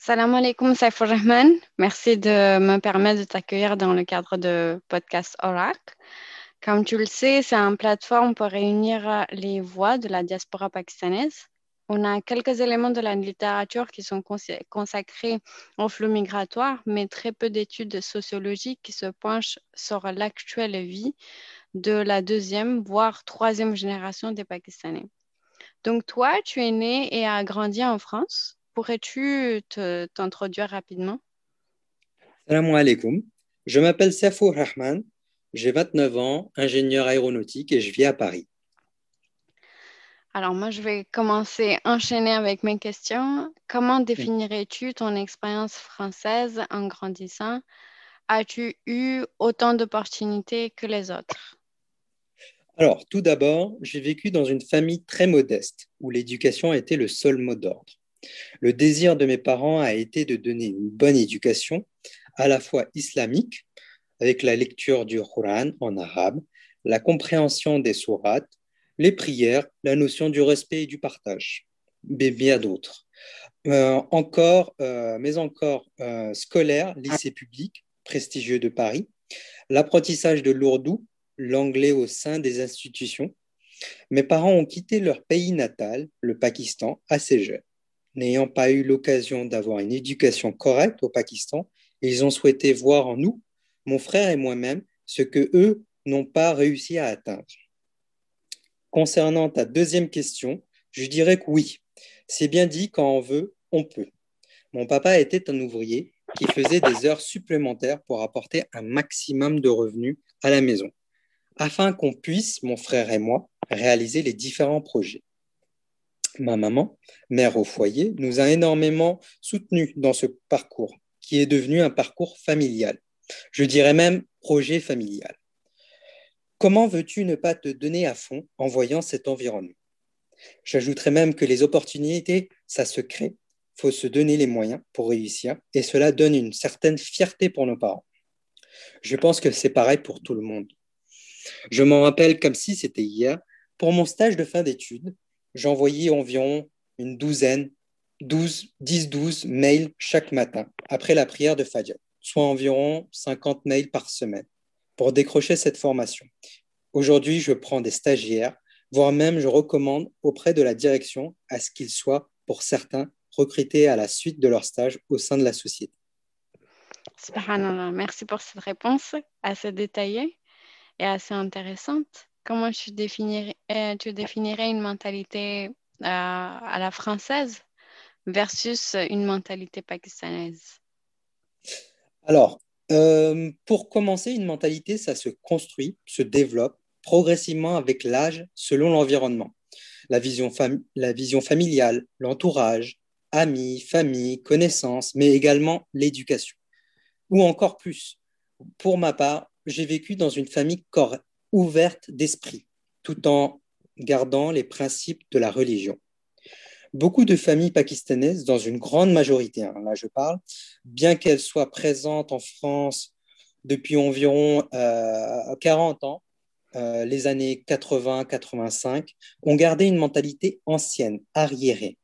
Salam alaikum, Saifur Rahman. Merci de me permettre de t'accueillir dans le cadre de podcast Oracle. Comme tu le sais, c'est une plateforme pour réunir les voix de la diaspora pakistanaise. On a quelques éléments de la littérature qui sont consacrés au flux migratoire, mais très peu d'études sociologiques qui se penchent sur l'actuelle vie de la deuxième, voire troisième génération des Pakistanais. Donc toi, tu es né et as grandi en France. Pourrais-tu t'introduire rapidement? Salam alaikum. Je m'appelle Safou Rahman, j'ai 29 ans, ingénieur aéronautique et je vis à Paris. Alors moi, je vais commencer enchaîner avec mes questions. Comment définirais-tu ton expérience française en grandissant? As-tu eu autant d'opportunités que les autres? Alors, tout d'abord, j'ai vécu dans une famille très modeste où l'éducation était le seul mot d'ordre. Le désir de mes parents a été de donner une bonne éducation, à la fois islamique, avec la lecture du Coran en arabe, la compréhension des sourates, les prières, la notion du respect et du partage, mais bien d'autres. Euh, encore, euh, mais encore euh, scolaire, lycée public, prestigieux de Paris, l'apprentissage de l'ourdou, l'anglais au sein des institutions. Mes parents ont quitté leur pays natal, le Pakistan, assez jeunes n'ayant pas eu l'occasion d'avoir une éducation correcte au Pakistan, ils ont souhaité voir en nous, mon frère et moi-même, ce que eux n'ont pas réussi à atteindre. Concernant ta deuxième question, je dirais que oui, c'est bien dit quand on veut, on peut. Mon papa était un ouvrier qui faisait des heures supplémentaires pour apporter un maximum de revenus à la maison, afin qu'on puisse, mon frère et moi, réaliser les différents projets ma maman, mère au foyer, nous a énormément soutenus dans ce parcours, qui est devenu un parcours familial. Je dirais même projet familial. Comment veux-tu ne pas te donner à fond en voyant cet environnement? J'ajouterais même que les opportunités, ça se crée. Faut se donner les moyens pour réussir et cela donne une certaine fierté pour nos parents. Je pense que c'est pareil pour tout le monde. Je m'en rappelle comme si c'était hier. Pour mon stage de fin d'études, j'envoyais environ une douzaine, 12, 10-12 mails chaque matin après la prière de Fajr, soit environ 50 mails par semaine pour décrocher cette formation. Aujourd'hui, je prends des stagiaires, voire même je recommande auprès de la direction à ce qu'ils soient, pour certains, recrutés à la suite de leur stage au sein de la société. Merci pour cette réponse assez détaillée et assez intéressante. Comment tu définirais, euh, tu définirais une mentalité euh, à la française versus une mentalité pakistanaise? Alors, euh, pour commencer, une mentalité, ça se construit, se développe progressivement avec l'âge selon l'environnement. La vision, la vision familiale, l'entourage, amis, famille, connaissances, mais également l'éducation. Ou encore plus. Pour ma part, j'ai vécu dans une famille ouverte d'esprit, tout en gardant les principes de la religion. Beaucoup de familles pakistanaises, dans une grande majorité, hein, là je parle, bien qu'elles soient présentes en France depuis environ 40 euh, ans, euh, les années 80-85, ont gardé une mentalité ancienne, arriérée.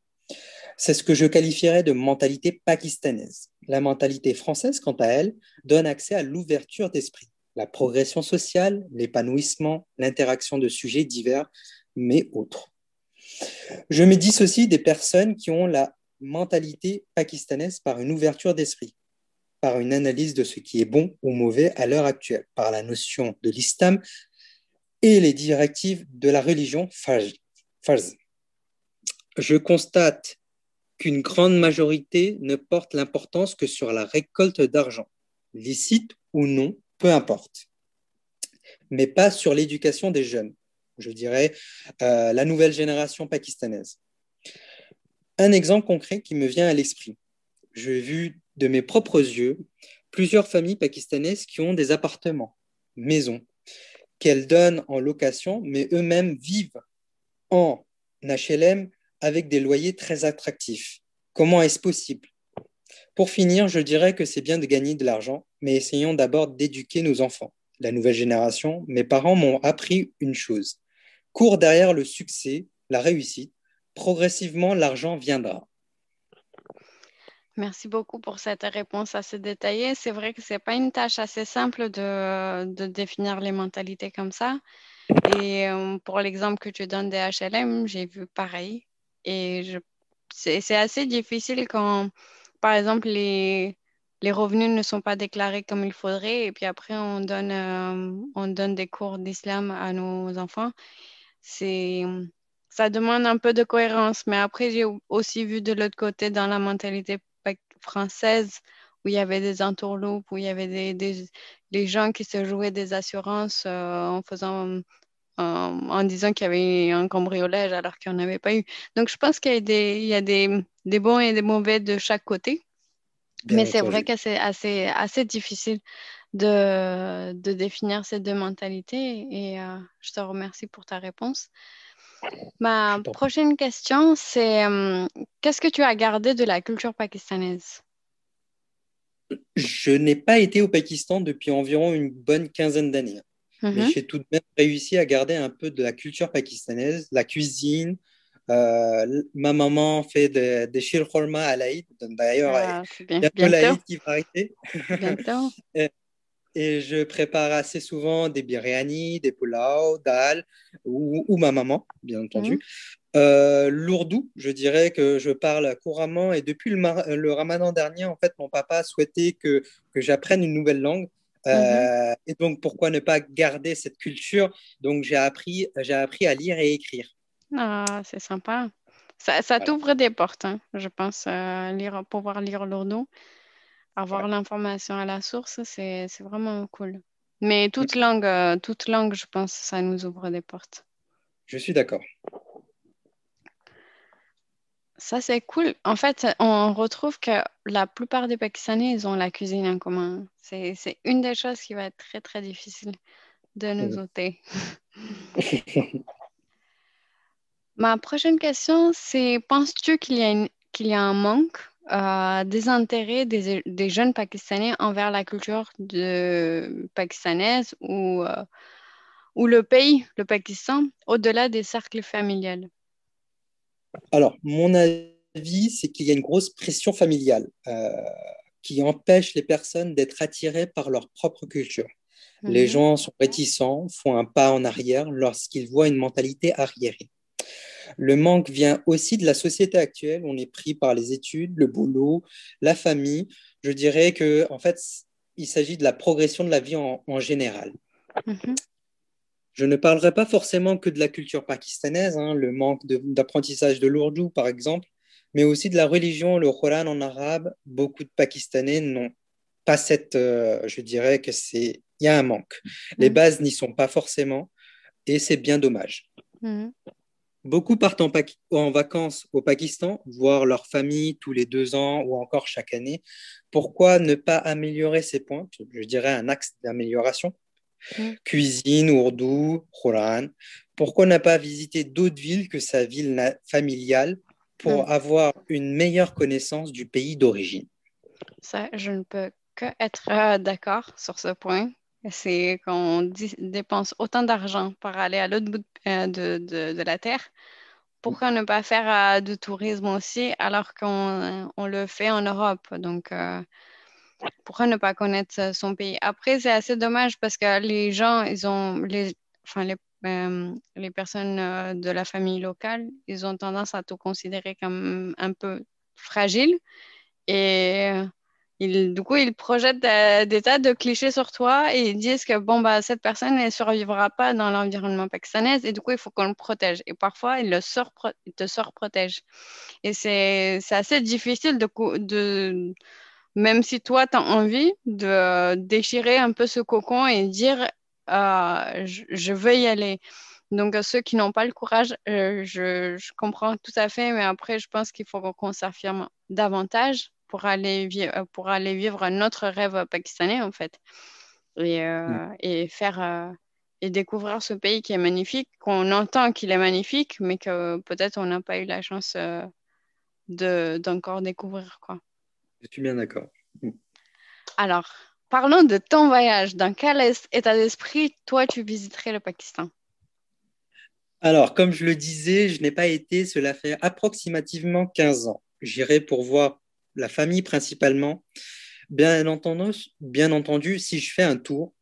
C'est ce que je qualifierais de mentalité pakistanaise. La mentalité française, quant à elle, donne accès à l'ouverture d'esprit la progression sociale, l'épanouissement, l'interaction de sujets divers, mais autres. Je me dissocie des personnes qui ont la mentalité pakistanaise par une ouverture d'esprit, par une analyse de ce qui est bon ou mauvais à l'heure actuelle, par la notion de l'islam et les directives de la religion farz. Je constate qu'une grande majorité ne porte l'importance que sur la récolte d'argent, licite ou non, peu importe, mais pas sur l'éducation des jeunes, je dirais euh, la nouvelle génération pakistanaise. Un exemple concret qui me vient à l'esprit. J'ai vu de mes propres yeux plusieurs familles pakistanaises qui ont des appartements, maisons, qu'elles donnent en location, mais eux-mêmes vivent en HLM avec des loyers très attractifs. Comment est-ce possible pour finir, je dirais que c'est bien de gagner de l'argent, mais essayons d'abord d'éduquer nos enfants. La nouvelle génération, mes parents m'ont appris une chose. Cours derrière le succès, la réussite, progressivement l'argent viendra. Merci beaucoup pour cette réponse assez détaillée. C'est vrai que ce n'est pas une tâche assez simple de, de, définir les mentalités comme ça. Et euh, pour l'exemple que tu donnes des HLM, j'ai vu pareil. Et c'est assez difficile quand, par exemple, les, les revenus ne sont pas déclarés comme il faudrait. Et puis après, on donne, euh, on donne des cours d'islam à nos enfants. C'est ça demande un peu de cohérence. Mais après, j'ai aussi vu de l'autre côté dans la mentalité française où il y avait des entourloupes, où il y avait des, des, gens qui se jouaient des assurances euh, en faisant en disant qu'il y avait un cambriolage alors qu'il n'y en avait pas eu. Donc, je pense qu'il y a, des, il y a des, des, bons et des mauvais de chaque côté. Mais c'est vrai que c'est assez, assez difficile de, de, définir ces deux mentalités et euh, je te remercie pour ta réponse. Ma prochaine question, c'est euh, qu'est-ce que tu as gardé de la culture pakistanaise? Je n'ai pas été au Pakistan depuis environ une bonne quinzaine d'années. Mais mhm. j'ai tout de même réussi à garder un peu de la culture pakistanaise, la cuisine. Euh, ma maman fait des de shir à l'Aïd. D'ailleurs, ah, il y a l'Aïd qui va arriver. Bientôt. Et je prépare assez souvent des biryani, des pulao, dal, ou, ma maman, bien entendu. Euh, L'ourdou, je dirais que je parle couramment. Et depuis le, le, ramadan dernier, en fait, mon papa a souhaité que, que j'apprenne une nouvelle langue. Euh, mhm. Et donc, pourquoi ne pas garder cette culture? Donc, j'ai appris, appris à lire et écrire. Ah, c'est sympa. Ça, ça t'ouvre des portes, hein, je pense, euh, lire, pouvoir lire l'ourdou. Avoir l'information à la source, c'est vraiment cool. Mais toute langue, euh, toute langue, je pense, ça nous ouvre des portes. Je suis d'accord. Ça, c'est cool. En fait, on retrouve que la plupart des Pakistanais, ils ont la cuisine en commun. C'est une des choses qui va être très, très difficile de nous ôter. Ma prochaine question, c'est penses-tu qu'il y, a un manque euh, des intérêts des, des, jeunes Pakistanais envers la culture de, pakistanaise ou, euh, ou le pays, le Pakistan, au-delà des cercles familiales? Alors, mon avis, c'est qu'il y a une grosse pression familiale euh, qui empêche les personnes d'être attirées par leur propre culture. Les mhm. gens sont réticents, font un pas en arrière lorsqu'ils voient une mentalité arriérée. Le manque vient aussi de la société actuelle. On est pris par les études, le boulot, la famille. Je dirais que, en fait, il s'agit de la progression de la vie en, général. Mhm. Je ne parlerai pas forcément que de la culture pakistanaise, hein, le manque d'apprentissage de, l'ourdou, par exemple, mais aussi de la religion, le Coran en arabe. Beaucoup de Pakistanais n'ont pas cette, euh, je dirais que c'est, il y a un manque. Les mhm. bases n'y sont pas forcément, et c'est bien dommage. Mhm. Beaucoup partent en, vacances au Pakistan, voir leur famille tous les deux ans ou encore chaque année. Pourquoi ne pas améliorer ces points Je dirais un axe d'amélioration. Mm. Cuisine, ourdou, Quran. Pourquoi ne pas visiter d'autres villes que sa ville familiale pour mm. avoir une meilleure connaissance du pays d'origine? Ça, je ne peux que être euh, d'accord sur ce point. C'est qu'on dépense autant d'argent pour aller à l'autre bout euh, de, de, la Terre. Pourquoi ne pas faire euh, du tourisme aussi alors qu'on on le fait en Europe? Donc, euh, pourquoi ne pas connaître son pays? Après, c'est assez dommage parce que les gens, ils ont les, enfin, les, les personnes de la famille locale, ils ont tendance à tout considérer comme un peu fragile. Et du coup, ils projettent des tas de clichés sur toi et ils disent que bon, bah, cette personne ne survivra pas dans l'environnement pakistanais et du coup, il faut qu'on le protège. Et parfois, ils, le sort, te surprotègent. Et c'est assez difficile de, même si toi, tu as envie de déchirer un peu ce cocon et dire euh, je, veux y aller. Donc, ceux qui n'ont pas le courage, euh, je, comprends tout à fait, mais après, je pense qu'il faut qu'on s'affirme davantage pour aller, euh, pour aller vivre notre rêve pakistanais, en fait. Et, euh, mm. et faire euh, et découvrir ce pays qui est magnifique, qu'on entend qu'il est magnifique, mais que peut-être on n'a pas eu la chance de, d'encore découvrir. Quoi. Je suis bien d'accord. Mm. Alors, parlons de ton voyage. Dans quel état d'esprit, toi, tu visiterais le Pakistan? Alors, comme je le disais, je n'ai pas été, cela fait approximativement 15 ans. J'irai pour voir la famille principalement. Bien entendu, bien entendu, si je fais un tour,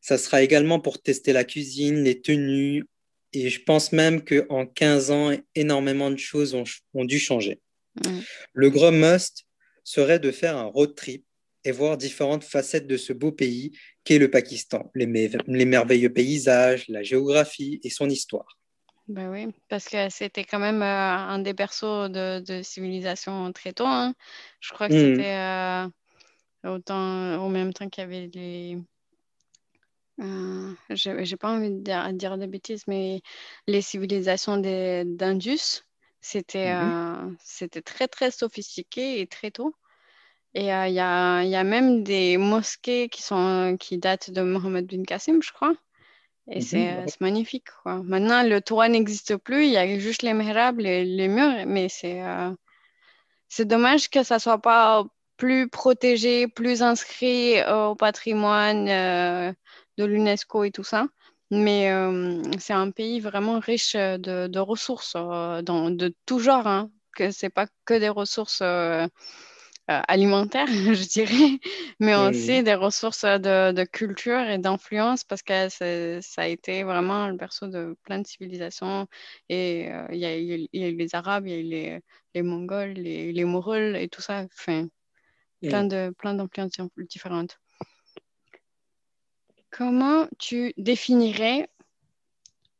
ça sera également pour tester la cuisine, les tenues. Et je pense même qu'en 15 ans, énormément de choses ont, dû changer. Mm. Le gros must serait de faire un road trip et voir différentes facettes de ce beau pays qu'est le Pakistan, les, les merveilleux paysages, la géographie et son histoire. Ben oui, parce que c'était quand même euh, un des berceaux de, civilisation très tôt. Hein. Je crois que hmm. c'était euh, autant, au même temps qu'il y avait les. Euh, J'ai pas envie de dire, de dire, des bêtises, mais les civilisations d'Indus, c'était mm-hmm. c'était très très sophistiqué et très tôt. Et il y, a, y, a, même des mosquées qui, sont, qui datent de Mohammed bin Qasim, je crois. Et mhm. c'est magnifique. Quoi. Maintenant, le toit n'existe plus, il y a juste les mihrabs, les, les murs, mais c'est euh, c'est dommage que ça ne soit pas plus protégé, plus inscrit au patrimoine euh, de l'UNESCO et tout ça. Mais euh, c'est un pays vraiment riche de, de ressources, dans, de tout genre. Hein, que ce n'est pas que des ressources euh, alimentaire, je dirais, mais aussi des ressources de, culture et d'influence parce que ça a été vraiment le berceau de plein de civilisations. Et euh, il y, a eu les Arabes, il y a eu les, les Mongols, les, les Mongols et tout ça. Enfin, plein de plein d'influences différentes. Comment tu définirais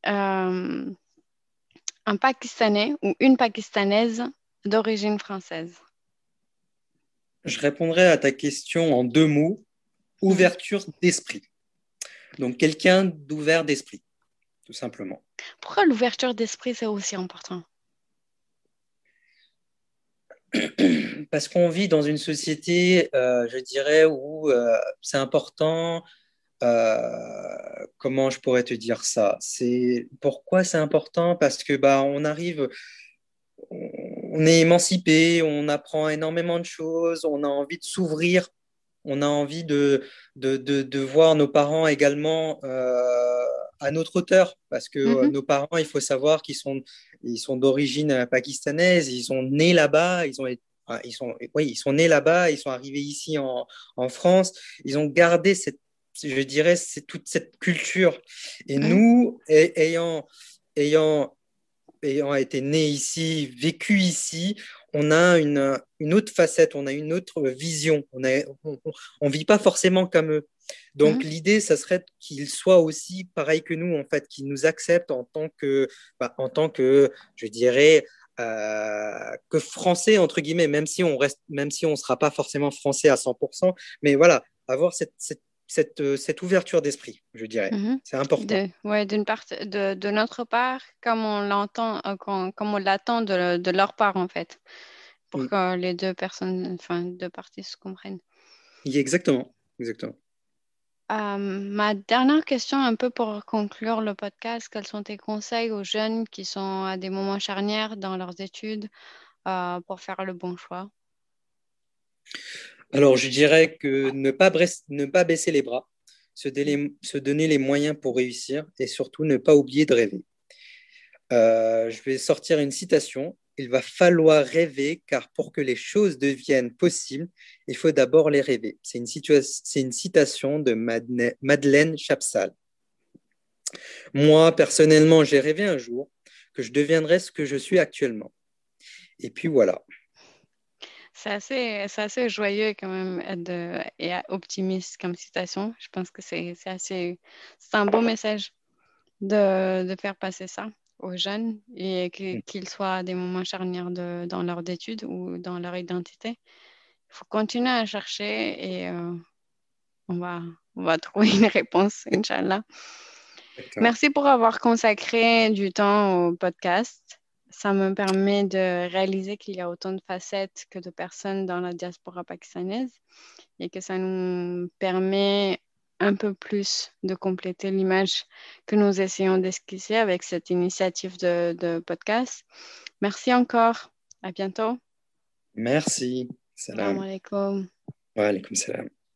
euh, un Pakistanais ou une Pakistanaise d'origine française? Je répondrai à ta question en deux mots. Ouverture d'esprit. Donc quelqu'un d'ouvert d'esprit, tout simplement. Pourquoi l'ouverture d'esprit, c'est aussi important? Parce qu'on vit dans une société, euh, je dirais, où euh, c'est important. Euh, comment je pourrais te dire ça? C'est pourquoi c'est important? Parce que bah on arrive, on est émancipé, on apprend énormément de choses, on a envie de s'ouvrir, on a envie de, de, voir nos parents également euh, à notre hauteur, parce que euh, mhm. nos parents, il faut savoir qu'ils sont, ils sont d'origine pakistanaise, ils sont nés là-bas, ils ont ils sont, oui, ils sont nés là-bas, ils sont arrivés ici en, en, France, ils ont gardé cette, je dirais, c'est toute cette culture. Et nous, ayant, ayant ayant été né ici, vécu ici, on a une, une, autre facette, on a une autre vision. On ne on, vit pas forcément comme eux. Donc mhm. l'idée, ça serait qu'ils soient aussi pareil que nous, en fait, qu'ils nous acceptent en tant que, bah, en tant que, je dirais, euh, que français entre guillemets, même si on reste, même si on sera pas forcément français à 100%, mais voilà, avoir cette, cette cette, euh, cette ouverture d'esprit, je dirais. Mhm. C'est important. Oui, d'une part, de, de, notre part, comme on l'entend, euh, comme on l'attend de, de, leur part, en fait, pour mm. que les deux personnes, enfin, deux parties se comprennent. Exactement, exactement. Euh, ma dernière question, un peu pour conclure le podcast, quels sont tes conseils aux jeunes qui sont à des moments charnières dans leurs études pour faire le bon choix? Alors, je dirais que ne pas, baisser les bras, se, donner les moyens pour réussir et surtout ne pas oublier de rêver. Euh, je vais sortir une citation. Il va falloir rêver car pour que les choses deviennent possibles, il faut d'abord les rêver. C'est une, citation de Madeleine Chapsal. Moi, personnellement, j'ai rêvé un jour que je deviendrais ce que je suis actuellement. Et puis voilà. C'est assez, assez joyeux quand même de, et optimiste comme citation. Je pense que c'est assez, c'est un beau message de, de, faire passer ça aux jeunes et mm. qu'ils soient à des moments charnières de, dans leur études ou dans leur identité. Il faut continuer à chercher et euh, on, va, on va trouver une réponse, Inch'Allah. Merci pour avoir consacré du temps au podcast ça me permet de réaliser qu'il y a autant de facettes que de personnes dans la diaspora pakistanaise et que ça nous permet un peu plus de compléter l'image que nous essayons d'esquisser avec cette initiative de, podcast. Merci encore. À bientôt. Merci. Salam alaikum. Wa alaikum salam.